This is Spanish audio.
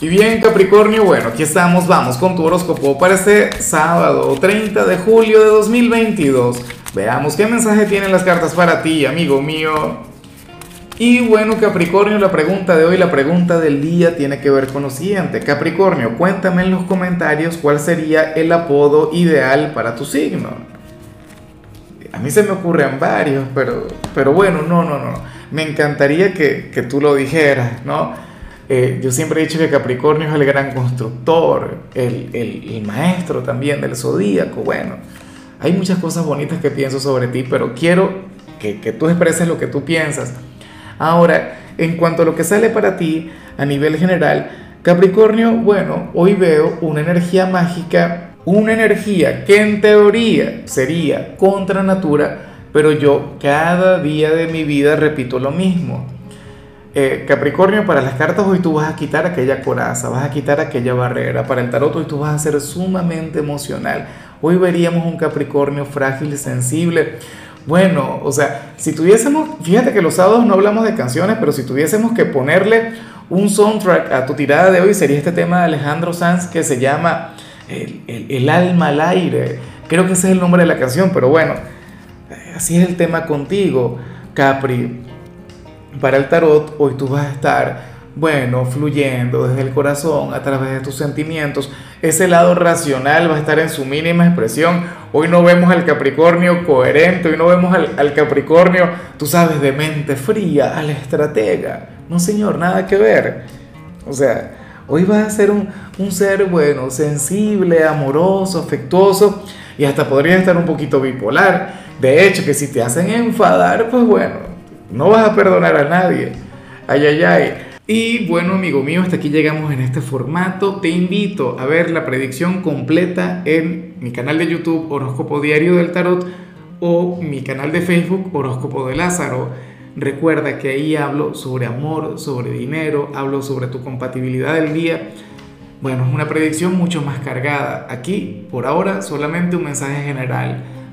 Y bien Capricornio, bueno, aquí estamos, vamos con tu horóscopo para este sábado 30 de julio de 2022. Veamos qué mensaje tienen las cartas para ti, amigo mío. Y bueno Capricornio, la pregunta de hoy, la pregunta del día tiene que ver con lo siguiente. Capricornio, cuéntame en los comentarios cuál sería el apodo ideal para tu signo. A mí se me ocurren varios, pero, pero bueno, no, no, no. Me encantaría que, que tú lo dijeras, ¿no? Eh, yo siempre he dicho que Capricornio es el gran constructor, el, el, maestro también del zodíaco. Bueno, hay muchas cosas bonitas que pienso sobre ti, pero quiero que, que tú expreses lo que tú piensas. Ahora, en cuanto a lo que sale para ti a nivel general, Capricornio, bueno, hoy veo una energía mágica, una energía que en teoría sería contra natura, pero yo cada día de mi vida repito lo mismo eh, Capricornio, para las cartas hoy tú vas a quitar aquella coraza, vas a quitar aquella barrera. Para el tarot hoy tú vas a ser sumamente emocional. Hoy veríamos un Capricornio frágil y sensible. Bueno, o sea, si tuviésemos, fíjate que los sábados no hablamos de canciones, pero si tuviésemos que ponerle un soundtrack a tu tirada de hoy, sería este tema de Alejandro Sanz que se llama el, el alma al aire. Creo que ese es el nombre de la canción, pero bueno, así es el tema contigo, Capri para el tarot, hoy tú vas a estar, bueno, fluyendo desde el corazón a través de tus sentimientos. Ese lado racional va a estar en su mínima expresión. Hoy no vemos al Capricornio coherente, hoy no vemos al, Capricornio, tú sabes, de mente fría, al estratega. No, señor, nada que ver. O sea, hoy vas a ser un, un ser, bueno, sensible, amoroso, afectuoso y hasta podría estar un poquito bipolar. De hecho, que si te hacen enfadar, pues bueno, no vas a perdonar a nadie. Ay, ay, ay. Y bueno, amigo mío, hasta aquí llegamos en este formato. Te invito a ver la predicción completa en mi canal de YouTube Horóscopo Diario del Tarot o mi canal de Facebook Horóscopo de Lázaro. Recuerda que ahí hablo sobre amor, sobre dinero, hablo sobre tu compatibilidad del día. Bueno, es una predicción mucho más cargada. Aquí, por ahora, solamente un mensaje general